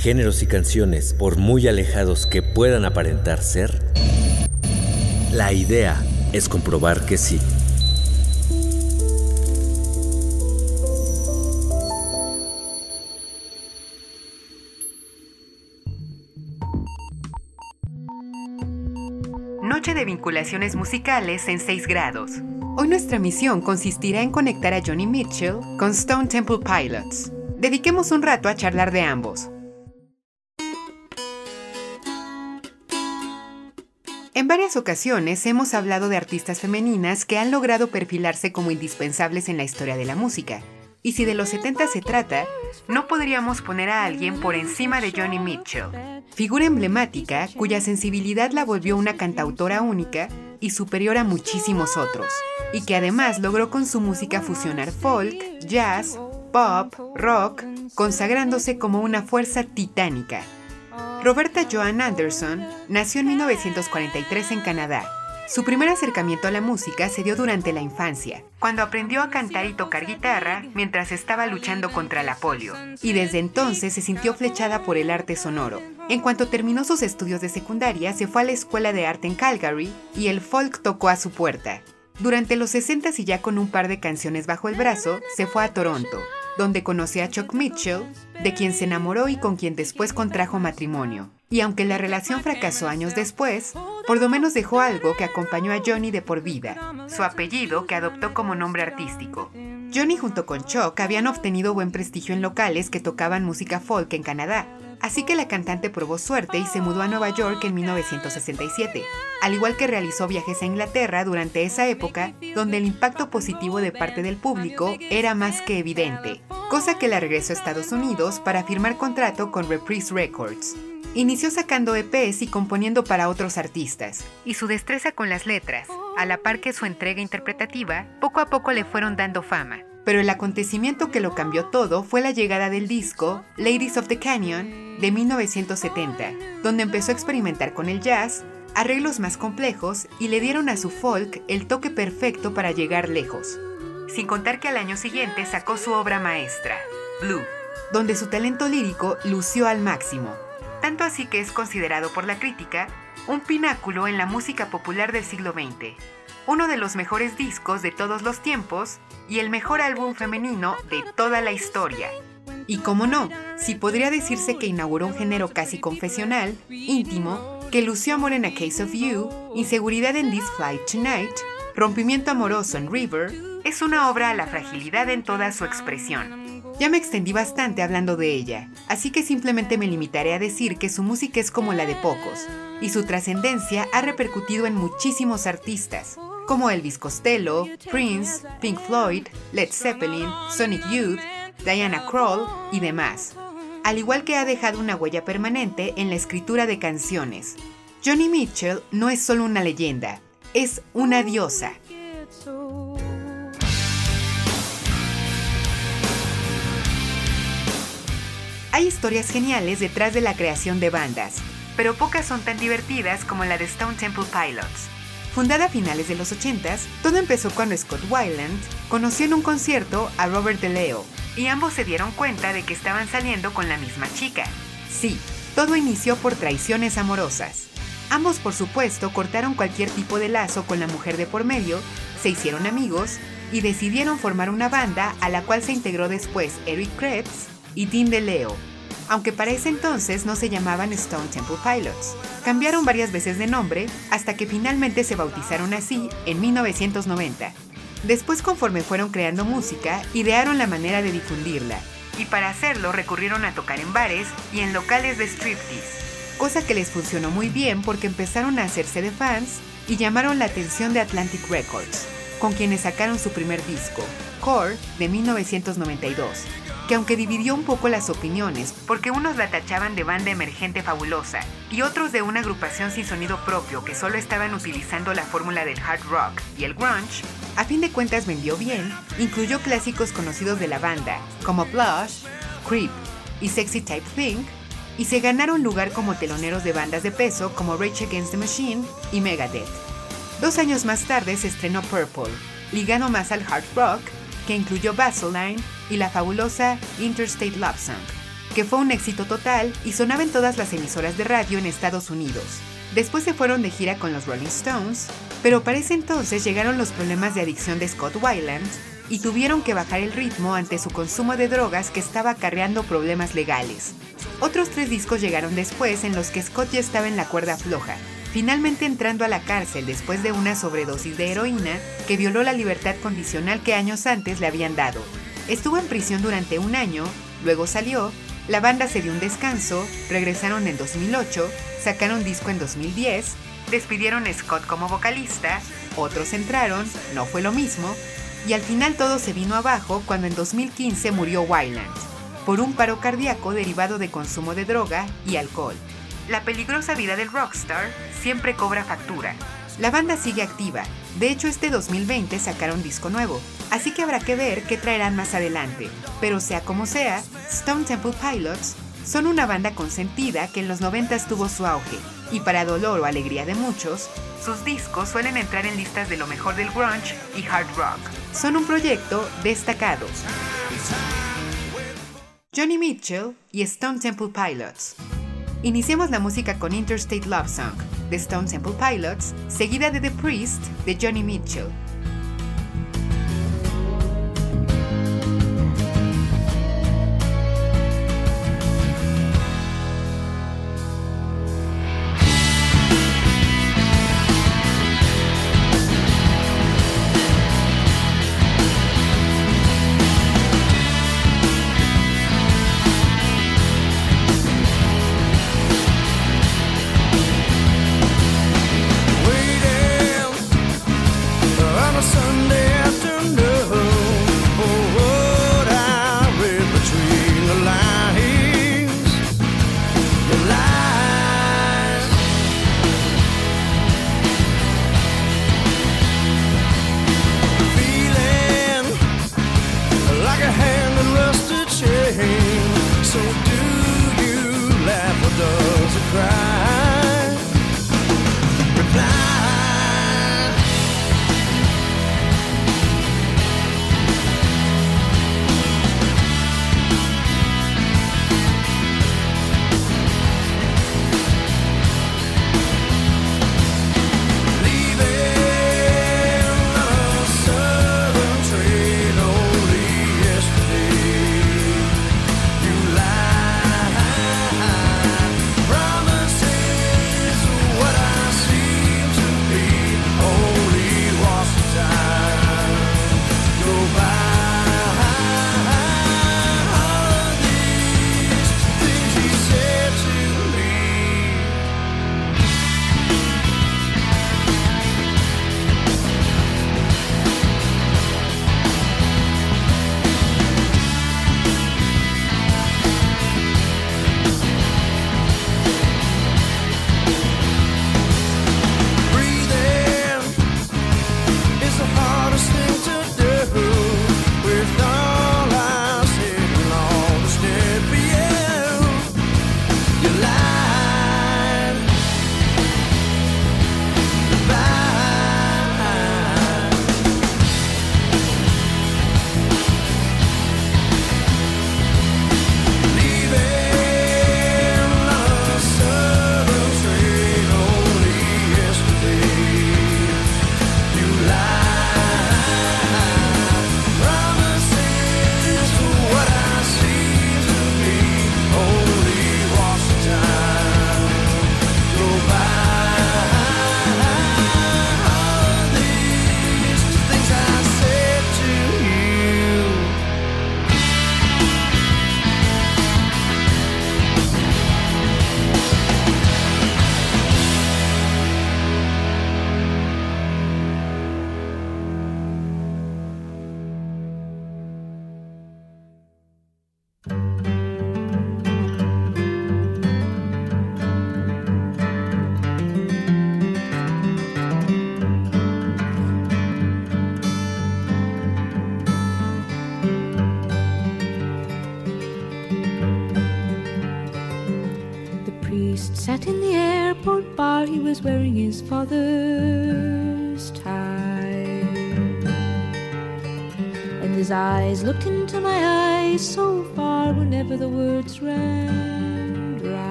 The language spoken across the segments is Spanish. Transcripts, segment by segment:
géneros y canciones por muy alejados que puedan aparentar ser? La idea es comprobar que sí. Noche de vinculaciones musicales en 6 grados. Hoy nuestra misión consistirá en conectar a Johnny Mitchell con Stone Temple Pilots. Dediquemos un rato a charlar de ambos. En varias ocasiones hemos hablado de artistas femeninas que han logrado perfilarse como indispensables en la historia de la música. Y si de los 70 se trata, no podríamos poner a alguien por encima de Johnny Mitchell, figura emblemática cuya sensibilidad la volvió una cantautora única y superior a muchísimos otros, y que además logró con su música fusionar folk, jazz, pop, rock, consagrándose como una fuerza titánica. Roberta Joan Anderson nació en 1943 en Canadá su primer acercamiento a la música se dio durante la infancia, cuando aprendió a cantar y tocar guitarra mientras estaba luchando contra la polio, y desde entonces se sintió flechada por el arte sonoro. En cuanto terminó sus estudios de secundaria, se fue a la Escuela de Arte en Calgary y el folk tocó a su puerta. Durante los 60 y ya con un par de canciones bajo el brazo, se fue a Toronto, donde conoció a Chuck Mitchell, de quien se enamoró y con quien después contrajo matrimonio. Y aunque la relación fracasó años después, por lo menos dejó algo que acompañó a Johnny de por vida, su apellido que adoptó como nombre artístico. Johnny junto con Chuck habían obtenido buen prestigio en locales que tocaban música folk en Canadá, así que la cantante probó suerte y se mudó a Nueva York en 1967, al igual que realizó viajes a Inglaterra durante esa época donde el impacto positivo de parte del público era más que evidente, cosa que la regresó a Estados Unidos para firmar contrato con Reprise Records. Inició sacando EPs y componiendo para otros artistas, y su destreza con las letras, a la par que su entrega interpretativa, poco a poco le fueron dando fama. Pero el acontecimiento que lo cambió todo fue la llegada del disco Ladies of the Canyon de 1970, donde empezó a experimentar con el jazz, arreglos más complejos y le dieron a su folk el toque perfecto para llegar lejos. Sin contar que al año siguiente sacó su obra maestra, Blue, donde su talento lírico lució al máximo tanto así que es considerado por la crítica un pináculo en la música popular del siglo XX, uno de los mejores discos de todos los tiempos y el mejor álbum femenino de toda la historia. Y como no, si podría decirse que inauguró un género casi confesional, íntimo, que lució amor en A Case of You, inseguridad en This Flight Tonight, rompimiento amoroso en River, es una obra a la fragilidad en toda su expresión. Ya me extendí bastante hablando de ella, así que simplemente me limitaré a decir que su música es como la de pocos, y su trascendencia ha repercutido en muchísimos artistas, como Elvis Costello, Prince, Pink Floyd, Led Zeppelin, Sonic Youth, Diana Krall y demás, al igual que ha dejado una huella permanente en la escritura de canciones. Johnny Mitchell no es solo una leyenda, es una diosa. Hay historias geniales detrás de la creación de bandas, pero pocas son tan divertidas como la de Stone Temple Pilots. Fundada a finales de los 80s, todo empezó cuando Scott Weiland conoció en un concierto a Robert DeLeo, y ambos se dieron cuenta de que estaban saliendo con la misma chica. Sí, todo inició por traiciones amorosas. Ambos, por supuesto, cortaron cualquier tipo de lazo con la mujer de por medio, se hicieron amigos y decidieron formar una banda a la cual se integró después Eric Krebs y Dean DeLeo, aunque para ese entonces no se llamaban Stone Temple Pilots. Cambiaron varias veces de nombre hasta que finalmente se bautizaron así en 1990. Después, conforme fueron creando música, idearon la manera de difundirla, y para hacerlo recurrieron a tocar en bares y en locales de striptease, cosa que les funcionó muy bien porque empezaron a hacerse de fans y llamaron la atención de Atlantic Records, con quienes sacaron su primer disco, Core, de 1992 que aunque dividió un poco las opiniones, porque unos la tachaban de banda emergente fabulosa y otros de una agrupación sin sonido propio que solo estaban utilizando la fórmula del hard rock y el grunge, a fin de cuentas vendió bien, incluyó clásicos conocidos de la banda, como Blush, Creep y Sexy Type Thing, y se ganaron lugar como teloneros de bandas de peso como Rage Against the Machine y Megadeth. Dos años más tarde se estrenó Purple, ligado más al hard rock, que incluyó Vaseline y la fabulosa Interstate Love Song, que fue un éxito total y sonaba en todas las emisoras de radio en Estados Unidos. Después se fueron de gira con los Rolling Stones, pero para ese entonces llegaron los problemas de adicción de Scott Weiland y tuvieron que bajar el ritmo ante su consumo de drogas que estaba acarreando problemas legales. Otros tres discos llegaron después en los que Scott ya estaba en la cuerda floja, finalmente entrando a la cárcel después de una sobredosis de heroína que violó la libertad condicional que años antes le habían dado. Estuvo en prisión durante un año, luego salió, la banda se dio un descanso, regresaron en 2008, sacaron disco en 2010, despidieron a Scott como vocalista, otros entraron, no fue lo mismo, y al final todo se vino abajo cuando en 2015 murió Wyland, por un paro cardíaco derivado de consumo de droga y alcohol. La peligrosa vida del rockstar siempre cobra factura. La banda sigue activa, de hecho este 2020 sacaron disco nuevo, así que habrá que ver qué traerán más adelante, pero sea como sea, Stone Temple Pilots son una banda consentida que en los 90 tuvo su auge, y para dolor o alegría de muchos, sus discos suelen entrar en listas de lo mejor del grunge y hard rock. Son un proyecto destacado. Johnny Mitchell y Stone Temple Pilots. Iniciamos la música con Interstate Love Song de Stone Temple Pilots, seguida de The Priest de Johnny Mitchell,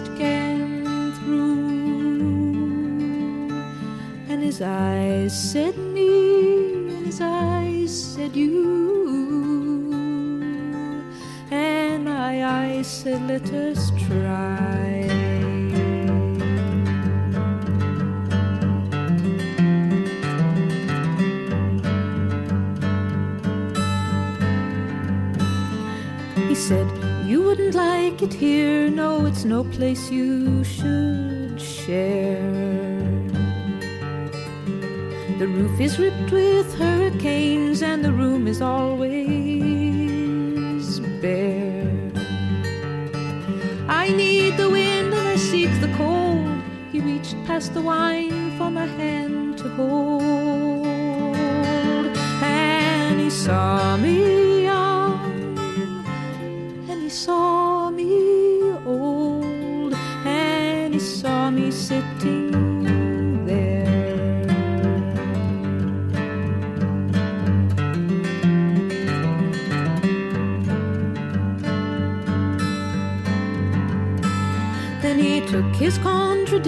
can through. And his eyes said me, and his eyes said you. And my eyes said, let us try. Like it here. No, it's no place you should share. The roof is ripped with hurricanes, and the room is always bare. I need the wind and I seek the cold. He reached past the wine for my hand to hold, and he saw me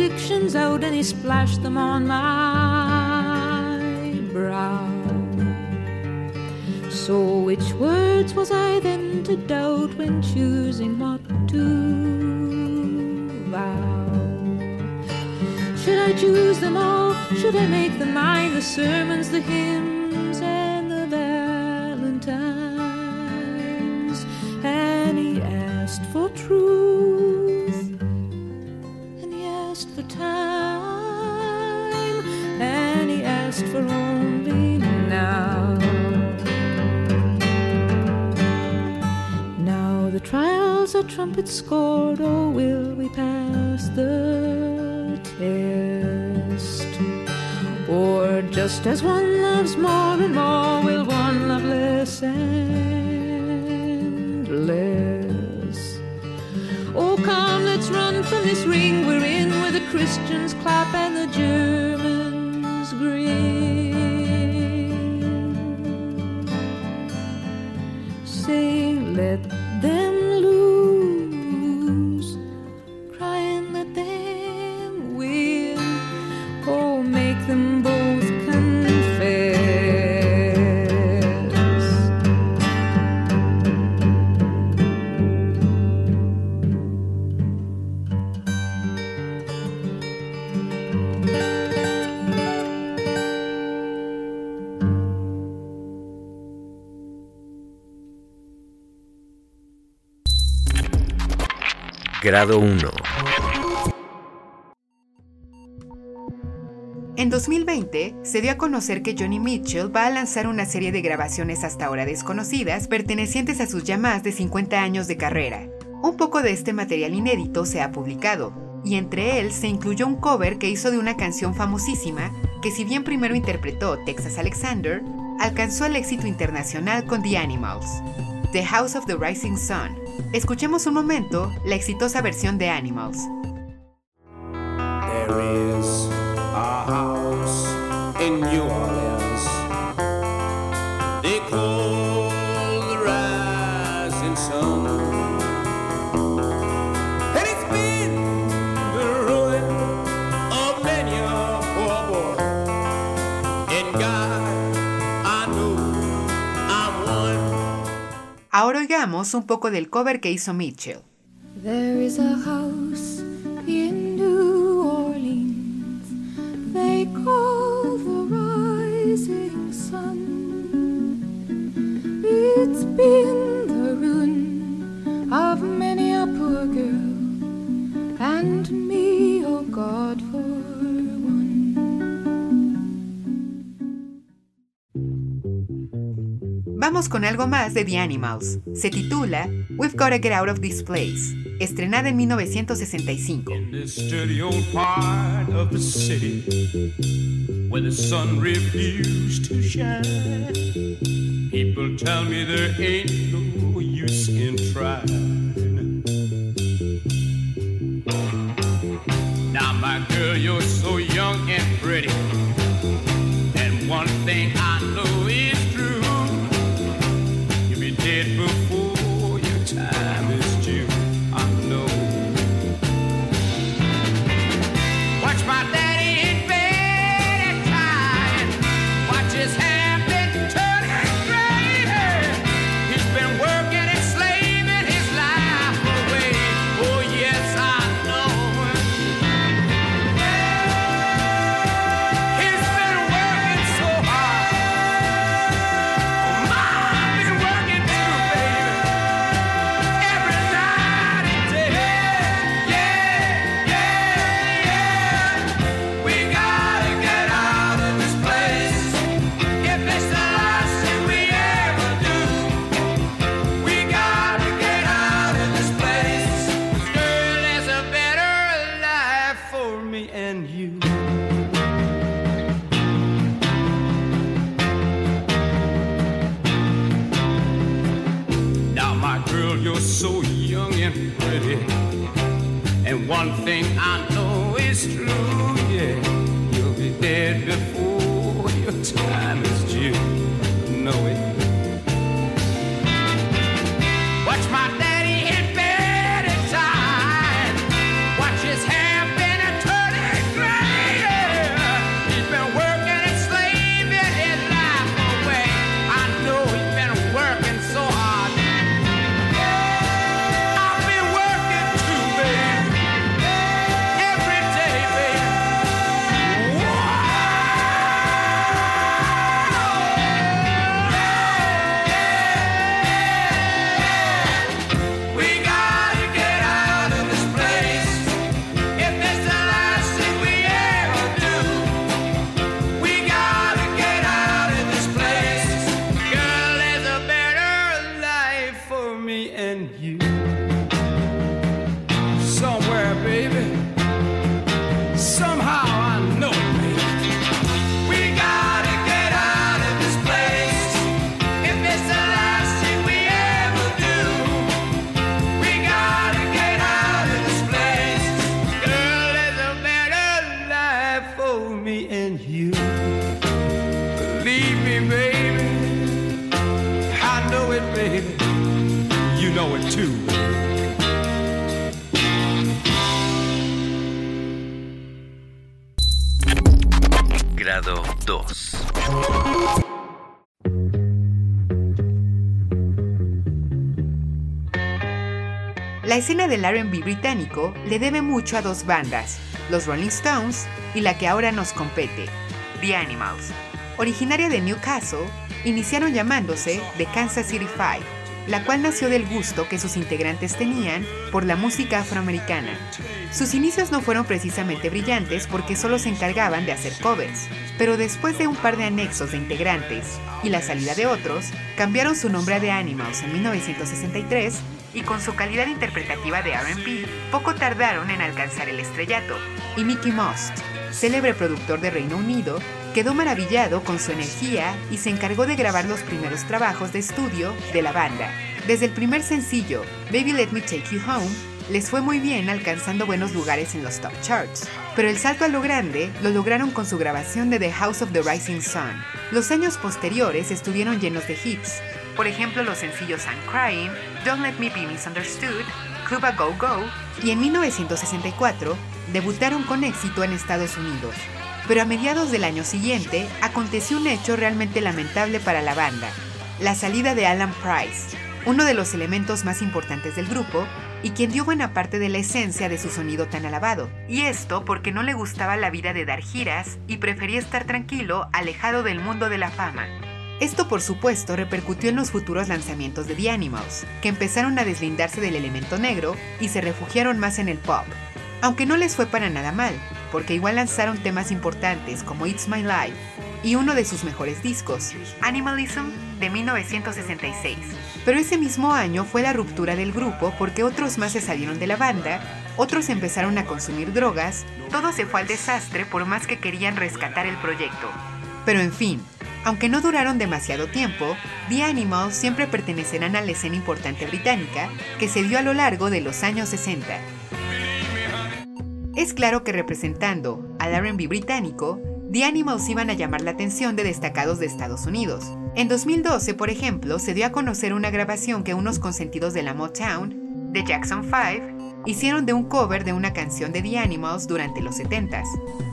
contradictions out and he splashed them on my brow. So, which words was I then to doubt when choosing what to vow? Should I choose them all? Should I make them mine? The sermons, the hymns, asked for time, and he asked for only now. Now the trials are trumpet scored, oh, will we pass the test? Or just as one loves more and more, will one love less and pageants clap and the Jews. Grado 1. En 2020, se dio a conocer que Johnny Mitchell va a lanzar una serie de grabaciones hasta ahora desconocidas pertenecientes a sus ya más de 50 años de carrera. Un poco de este material inédito se ha publicado, y entre él se incluyó un cover que hizo de una canción famosísima que si bien primero interpretó Texas Alexander, alcanzó el éxito internacional con The Animals, The House of the Rising Sun. Escuchemos un momento la exitosa versión de Animals. Un poco del cover que hizo Mitchell. Con algo más de The Animals. Se titula We've Gotta Get Out of This Place, estrenada en 1965. In del RB británico le debe mucho a dos bandas, los Rolling Stones y la que ahora nos compete, The Animals. Originaria de Newcastle, iniciaron llamándose The Kansas City Five, la cual nació del gusto que sus integrantes tenían por la música afroamericana. Sus inicios no fueron precisamente brillantes porque solo se encargaban de hacer covers, pero después de un par de anexos de integrantes y la salida de otros, cambiaron su nombre a The Animals en 1963 y con su calidad interpretativa de RB, poco tardaron en alcanzar el estrellato. Y Mickey Most, célebre productor de Reino Unido, quedó maravillado con su energía y se encargó de grabar los primeros trabajos de estudio de la banda. Desde el primer sencillo, Baby Let Me Take You Home, les fue muy bien alcanzando buenos lugares en los top charts. Pero el salto a lo grande lo lograron con su grabación de The House of the Rising Sun. Los años posteriores estuvieron llenos de hits, por ejemplo los sencillos I'm Crying, Don't Let Me Be Misunderstood, Cuba Go Go, y en 1964 debutaron con éxito en Estados Unidos. Pero a mediados del año siguiente aconteció un hecho realmente lamentable para la banda, la salida de Alan Price, uno de los elementos más importantes del grupo y quien dio buena parte de la esencia de su sonido tan alabado. Y esto porque no le gustaba la vida de dar giras y prefería estar tranquilo, alejado del mundo de la fama. Esto por supuesto repercutió en los futuros lanzamientos de The Animals, que empezaron a deslindarse del elemento negro y se refugiaron más en el pop. Aunque no les fue para nada mal, porque igual lanzaron temas importantes como It's My Life y uno de sus mejores discos, Animalism de 1966. Pero ese mismo año fue la ruptura del grupo porque otros más se salieron de la banda, otros empezaron a consumir drogas, todo se fue al desastre por más que querían rescatar el proyecto. Pero en fin, Aunque no duraron demasiado tiempo, The Animals siempre pertenecerán a la escena importante británica que se dio a lo largo de los años 60. Es claro que representando al RB británico, The Animals iban a llamar la atención de destacados de Estados Unidos. En 2012, por ejemplo, se dio a conocer una grabación que unos consentidos de la Motown, de Jackson 5, hicieron de un cover de una canción de The Animals durante los 70s,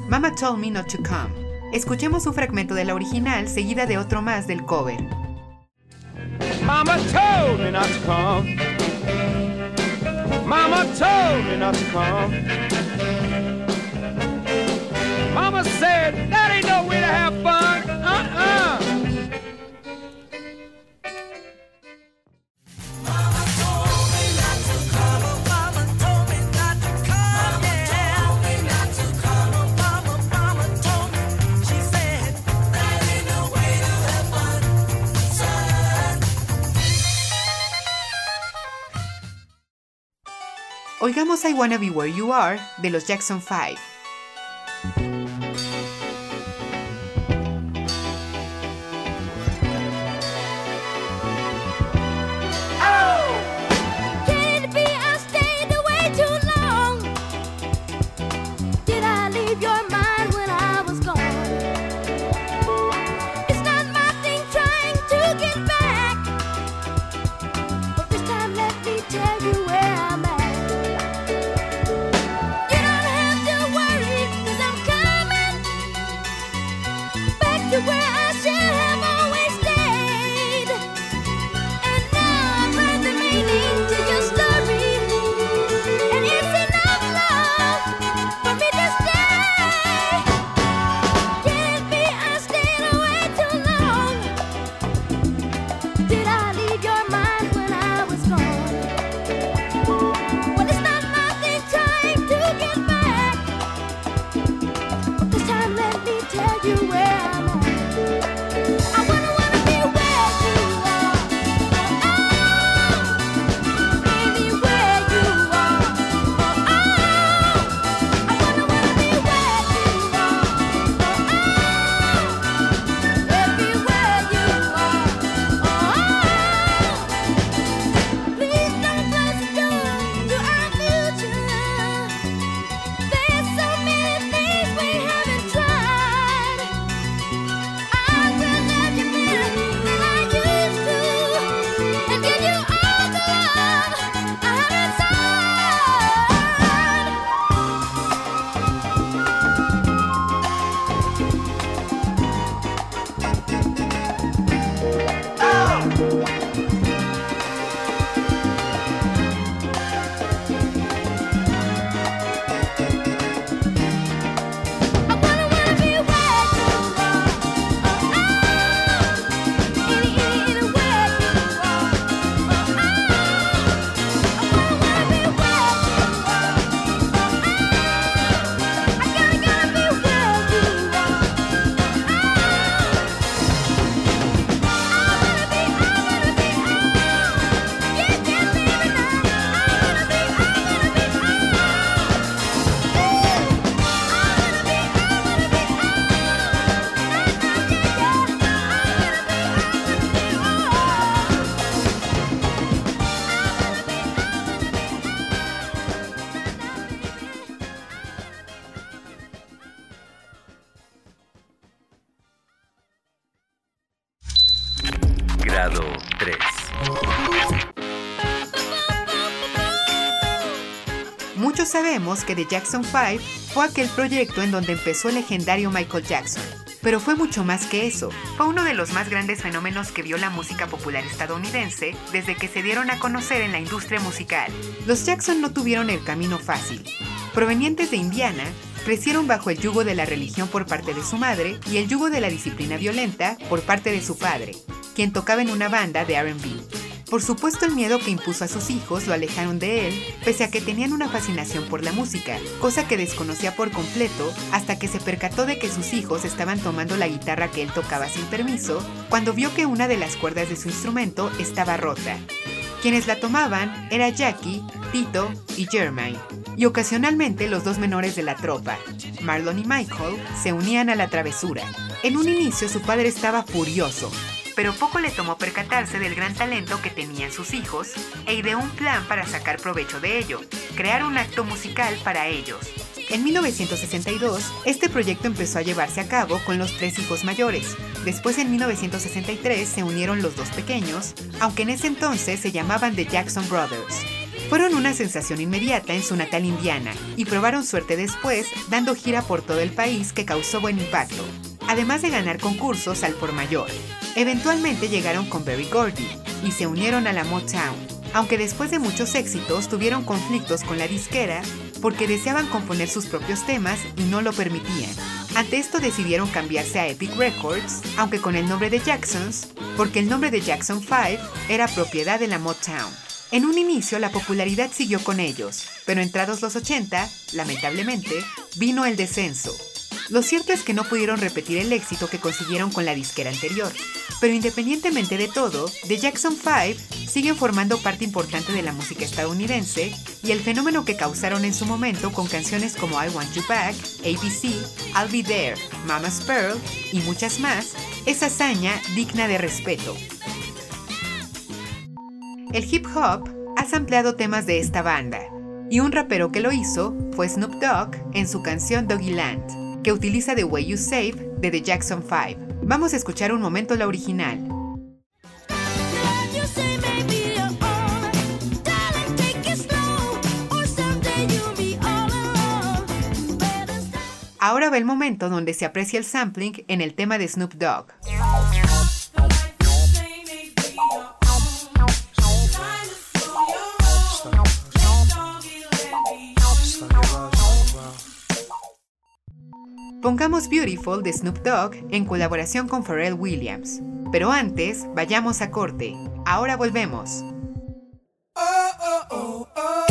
Mama Told Me Not to Come. Escuchemos un fragmento de la original seguida de otro más del cover. Mama told me not to come. Mama told me not to come. Mama said that ain't no way to have fun. Oigamos I Wanna Be Where You Are de los Jackson 5. Que The Jackson 5 fue aquel proyecto en donde empezó el legendario Michael Jackson. Pero fue mucho más que eso. Fue uno de los más grandes fenómenos que vio la música popular estadounidense desde que se dieron a conocer en la industria musical. Los Jackson no tuvieron el camino fácil. Provenientes de Indiana, crecieron bajo el yugo de la religión por parte de su madre y el yugo de la disciplina violenta por parte de su padre, quien tocaba en una banda de RB. Por supuesto el miedo que impuso a sus hijos lo alejaron de él, pese a que tenían una fascinación por la música, cosa que desconocía por completo hasta que se percató de que sus hijos estaban tomando la guitarra que él tocaba sin permiso, cuando vio que una de las cuerdas de su instrumento estaba rota. Quienes la tomaban era Jackie, Tito y Jermaine. Y ocasionalmente los dos menores de la tropa, Marlon y Michael, se unían a la travesura. En un inicio su padre estaba furioso, pero poco le tomó percatarse del gran talento que tenían sus hijos e ideó un plan para sacar provecho de ello, crear un acto musical para ellos. En 1962, este proyecto empezó a llevarse a cabo con los tres hijos mayores. Después, en 1963, se unieron los dos pequeños, aunque en ese entonces se llamaban The Jackson Brothers. Fueron una sensación inmediata en su natal Indiana y probaron suerte después, dando gira por todo el país que causó buen impacto, además de ganar concursos al por mayor. Eventualmente llegaron con Berry Gordy y se unieron a la Motown, aunque después de muchos éxitos tuvieron conflictos con la disquera porque deseaban componer sus propios temas y no lo permitían. Ante esto decidieron cambiarse a Epic Records, aunque con el nombre de Jacksons, porque el nombre de Jackson 5 era propiedad de la Motown. En un inicio la popularidad siguió con ellos, pero entrados los 80, lamentablemente, vino el descenso. Lo cierto es que no pudieron repetir el éxito que consiguieron con la disquera anterior, pero independientemente de todo, The Jackson 5 siguen formando parte importante de la música estadounidense y el fenómeno que causaron en su momento con canciones como I Want You Back, ABC, I'll Be There, Mama's Pearl y muchas más, es hazaña digna de respeto. El hip hop ha sampleado temas de esta banda, y un rapero que lo hizo fue Snoop Dogg en su canción Doggyland que utiliza The Way You Save de The Jackson 5. Vamos a escuchar un momento la original. Ahora va el momento donde se aprecia el sampling en el tema de Snoop Dogg. Pongamos Beautiful de Snoop Dogg en colaboración con Pharrell Williams. Pero antes, vayamos a corte. Ahora volvemos. I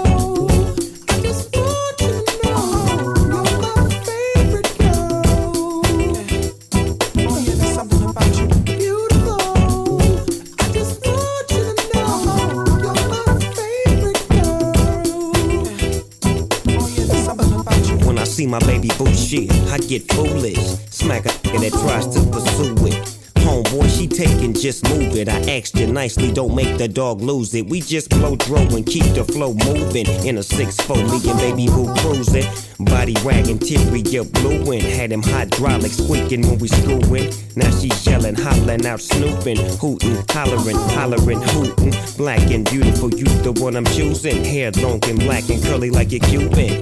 see my baby boo shit, I get foolish. Smack a nigga that tries to pursue it. Homeboy, she taking, just move it. I asked you nicely, don't make the dog lose it. We just blow dro and keep the flow moving. In a 6-4, me and baby boo cruising. Body wagging, teary, you blueing. Had him hydraulic squeaking when we screwing. Now she's yelling, hollering out, snooping, hooting, hollering, hollering, hooting. Black and beautiful, you the one I'm choosing. Hair long and black and curly like a Cuban.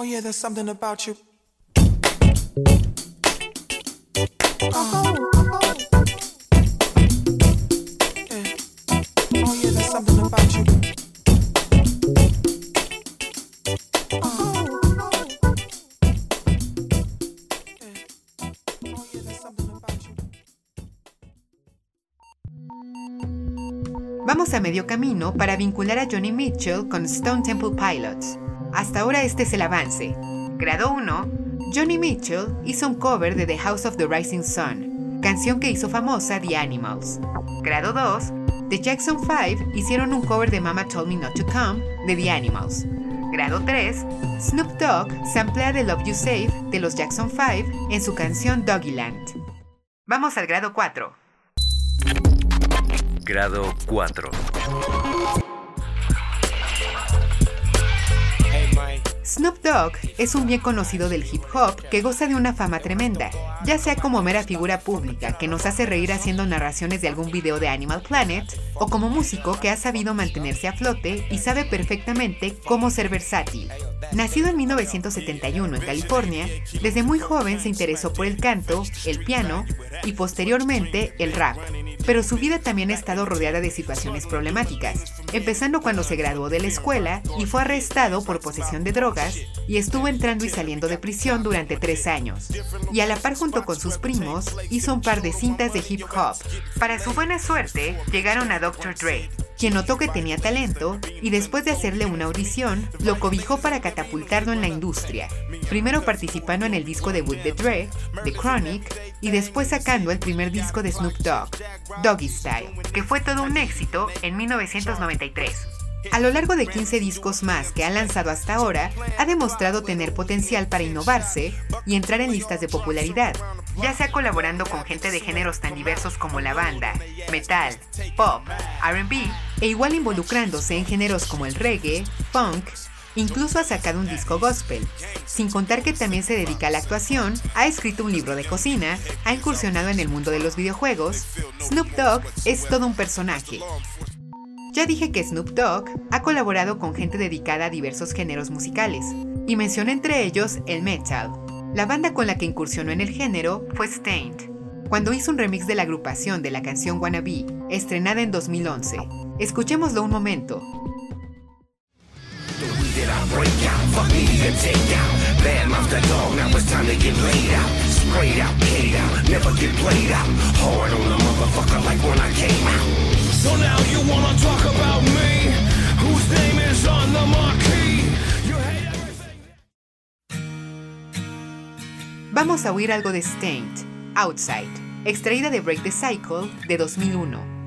Oh yeah, there's something about you. Oh. Yeah. Oh yeah, there's something about you. Vamos a medio camino para vincular a Johnny Mitchell con Stone Temple Pilots. Hasta ahora este es el avance. Grado 1. Johnny Mitchell hizo un cover de The House of the Rising Sun, canción que hizo famosa The Animals. Grado 2. The Jackson 5 hicieron un cover de Mama Told Me Not to Come de The Animals. Grado 3. Snoop Dogg samplea The Love You Save de los Jackson 5 en su canción Doggyland. Vamos al grado 4. Grado 4. Snoop Dogg es un bien conocido del hip hop que goza de una fama tremenda, ya sea como mera figura pública que nos hace reír haciendo narraciones de algún video de Animal Planet, o como músico que ha sabido mantenerse a flote y sabe perfectamente cómo ser versátil. Nacido en 1971 en California, desde muy joven se interesó por el canto, el piano y posteriormente el rap. Pero su vida también ha estado rodeada de situaciones problemáticas, empezando cuando se graduó de la escuela y fue arrestado por posesión de drogas y estuvo entrando y saliendo de prisión durante tres años. Y a la par junto con sus primos, hizo un par de cintas de hip hop. Para su buena suerte, llegaron a Dr. Dre, quien notó que tenía talento y después de hacerle una audición, lo cobijó para catapultarlo en la industria, primero participando en el disco debut de Dre, The Chronic, y después sacando el primer disco de Snoop Dogg, Doggy Style, que fue todo un éxito en 1993. A lo largo de 15 discos más que ha lanzado hasta ahora, ha demostrado tener potencial para innovarse y entrar en listas de popularidad, ya sea colaborando con gente de géneros tan diversos como la banda, metal, pop, RB, e igual involucrándose en géneros como el reggae, funk, Incluso ha sacado un disco gospel. Sin contar que también se dedica a la actuación, ha escrito un libro de cocina, ha incursionado en el mundo de los videojuegos. Snoop Dogg es todo un personaje. Ya dije que Snoop Dogg ha colaborado con gente dedicada a diversos géneros musicales, y mencioné entre ellos el metal. La banda con la que incursionó en el género fue Stained, cuando hizo un remix de la agrupación de la canción Wannabe, estrenada en 2011. Escuchémoslo un momento. Sprayed out, paid out, never get played out. Hard on a motherfucker like when I came out. So now you wanna talk about me? Whose name is on the marquee? You hate everything. Vamos a oír algo de Stained, Outside, extraída de Break the Cycle de 2001.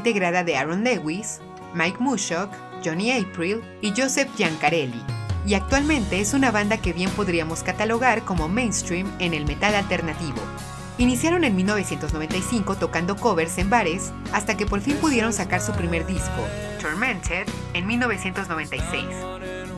Integrada de Aaron Lewis, Mike Mushock, Johnny April y Joseph Giancarelli, y actualmente es una banda que bien podríamos catalogar como mainstream en el metal alternativo. Iniciaron en 1995 tocando covers en bares hasta que por fin pudieron sacar su primer disco, Tormented, en 1996.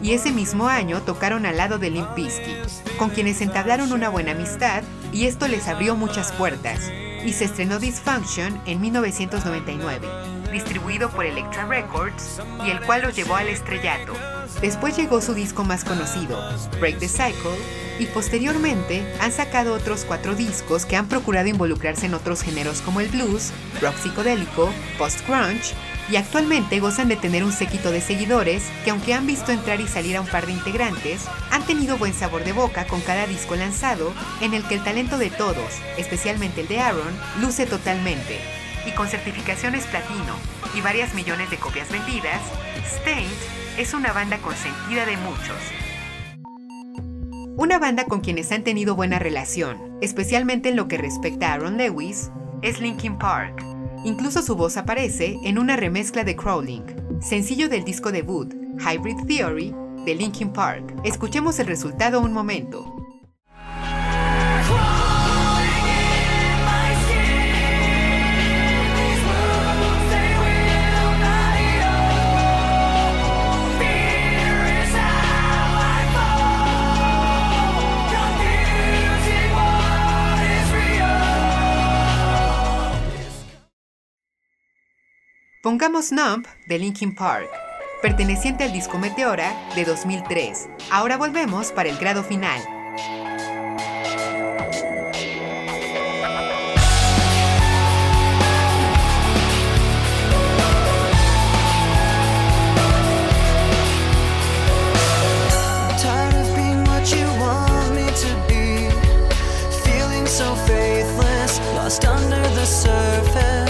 Y ese mismo año tocaron al lado de Limp Bizkit, con quienes entablaron una buena amistad y esto les abrió muchas puertas. Y se estrenó Dysfunction en 1999, distribuido por Elektra Records y el cual los llevó al estrellato. Después llegó su disco más conocido, Break the Cycle, y posteriormente han sacado otros cuatro discos que han procurado involucrarse en otros géneros como el blues, rock psicodélico, post-grunge, y actualmente gozan de tener un séquito de seguidores que aunque han visto entrar y salir a un par de integrantes, han tenido buen sabor de boca con cada disco lanzado en el que el talento de todos, especialmente el de Aaron, luce totalmente. Y con certificaciones platino y varias millones de copias vendidas, Stained es una banda consentida de muchos. Una banda con quienes han tenido buena relación, especialmente en lo que respecta a Aaron Lewis, es Linkin Park. Incluso su voz aparece en una remezcla de Crawling, sencillo del disco debut, Hybrid Theory, de Linkin Park. Escuchemos el resultado un momento. Pongamos Numb de Linkin Park, perteneciente al disco Meteora de 2003. Ahora volvemos para el grado final. under the surface.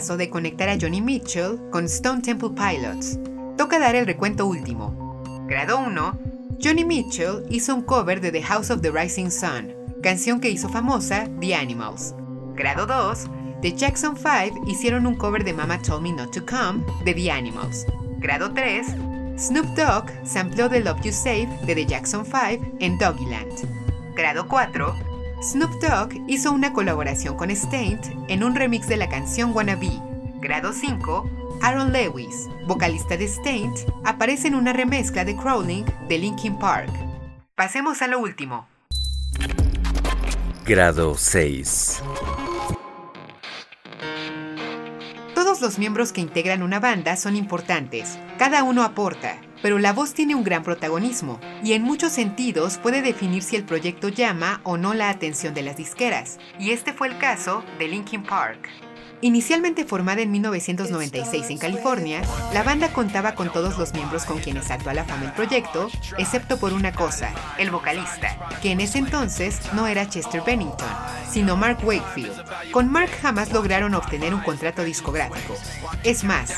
De conectar a Johnny Mitchell con Stone Temple Pilots. Toca dar el recuento último. Grado 1. Johnny Mitchell hizo un cover de The House of the Rising Sun, canción que hizo famosa The Animals. Grado 2. The Jackson 5 hicieron un cover de Mama Told Me Not to Come de The Animals. Grado 3. Snoop Dogg sampleó The Love You Save de The Jackson 5 en Doggyland. Grado 4. Snoop Dogg hizo una colaboración con Stained en un remix de la canción Wannabe. Grado 5. Aaron Lewis, vocalista de Stained, aparece en una remezcla de Crawling de Linkin Park. Pasemos a lo último. Grado 6. Todos los miembros que integran una banda son importantes, cada uno aporta, pero la voz tiene un gran protagonismo y en muchos sentidos puede definir si el proyecto llama o no la atención de las disqueras, y este fue el caso de Linkin Park. Inicialmente formada en 1996 en California, la banda contaba con todos los miembros con quienes saltó a la fama el proyecto, excepto por una cosa, el vocalista, que en ese entonces no era Chester Bennington, sino Mark Wakefield. Con Mark jamás lograron obtener un contrato discográfico. Es más,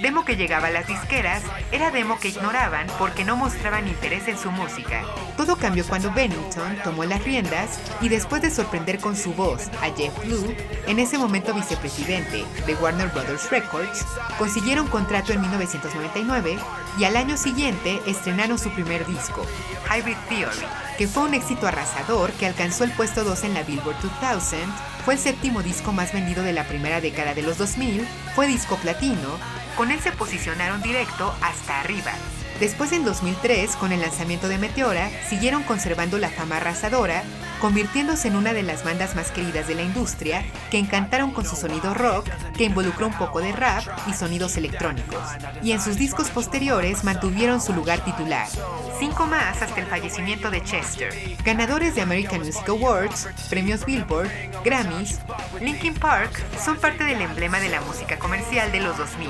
demo que llegaba a las disqueras era demo que ignoraban porque no mostraban interés en su música. Todo cambió cuando Bennington tomó las riendas y después de sorprender con su voz a Jeff Blue, en ese momento vicepresidente de Warner Brothers Records, consiguieron contrato en 1999 y al año siguiente estrenaron su primer disco, Hybrid Theory, que fue un éxito arrasador que alcanzó el puesto 2 en la Billboard 2000, fue el séptimo disco más vendido de la primera década de los 2000, fue disco platino, con él se posicionaron directo hasta arriba. Después en 2003, con el lanzamiento de Meteora, siguieron conservando la fama arrasadora, convirtiéndose en una de las bandas más queridas de la industria, que encantaron con su sonido rock, que involucró un poco de rap y sonidos electrónicos. Y en sus discos posteriores mantuvieron su lugar titular. Cinco más hasta el fallecimiento de Chester. Ganadores de American Music Awards, premios Billboard, Grammys, Linkin Park son parte del emblema de la música comercial de los 2000.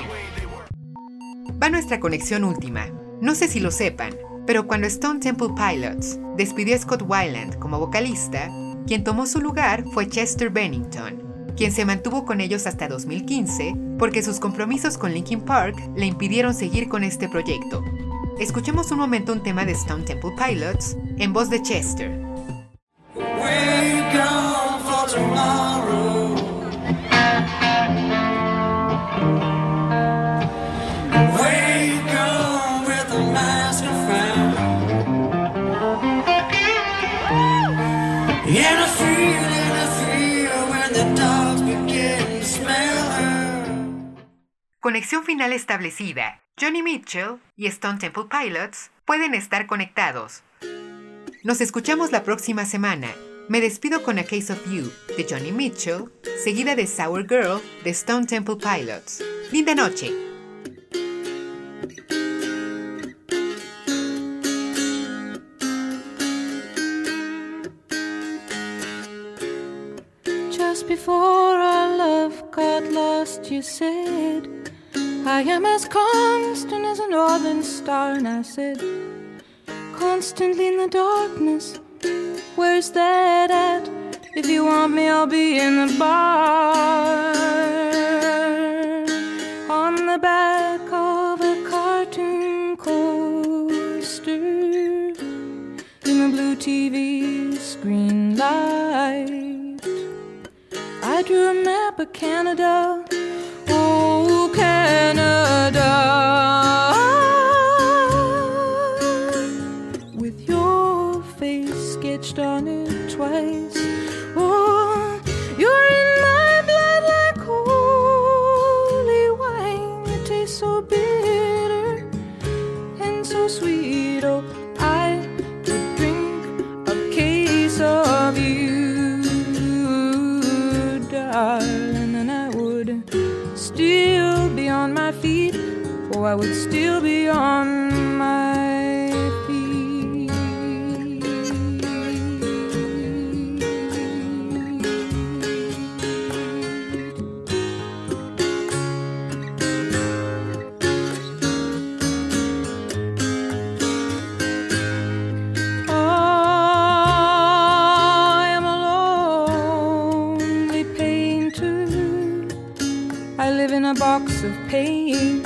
Va nuestra conexión última. No sé si lo sepan, pero cuando Stone Temple Pilots despidió a Scott Weiland como vocalista, quien tomó su lugar fue Chester Bennington, quien se mantuvo con ellos hasta 2015 porque sus compromisos con Linkin Park le impidieron seguir con este proyecto. Escuchemos un momento un tema de Stone Temple Pilots en voz de Chester. Conexión final establecida. Johnny Mitchell y Stone Temple Pilots pueden estar conectados. Nos escuchamos la próxima semana. Me despido con A Case of You de Johnny Mitchell, seguida de Sour Girl de Stone Temple Pilots. Linda noche. Just before our love got lost, you said, I am as constant as a northern star. And I said, Constantly in the darkness, where's that at? If you want me, I'll be in the bar. On the back of a cartoon coaster in the blue TV screen light. I drew a map of Canada. I would still be on my feet. I am a lonely painter I live in a box of pains.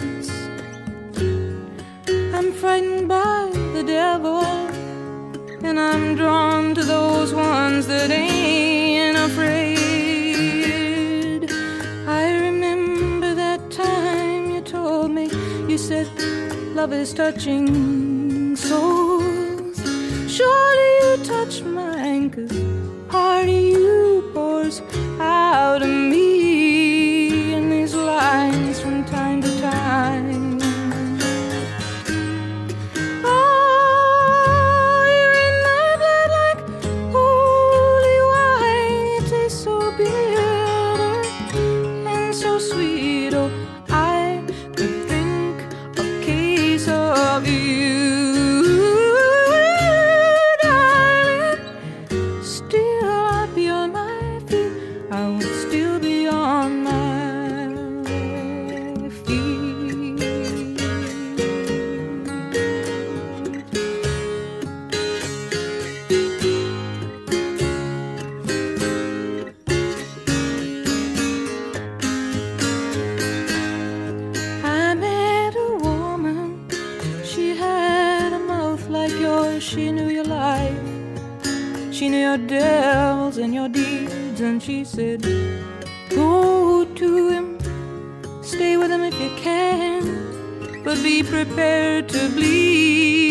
But be prepared to bleed.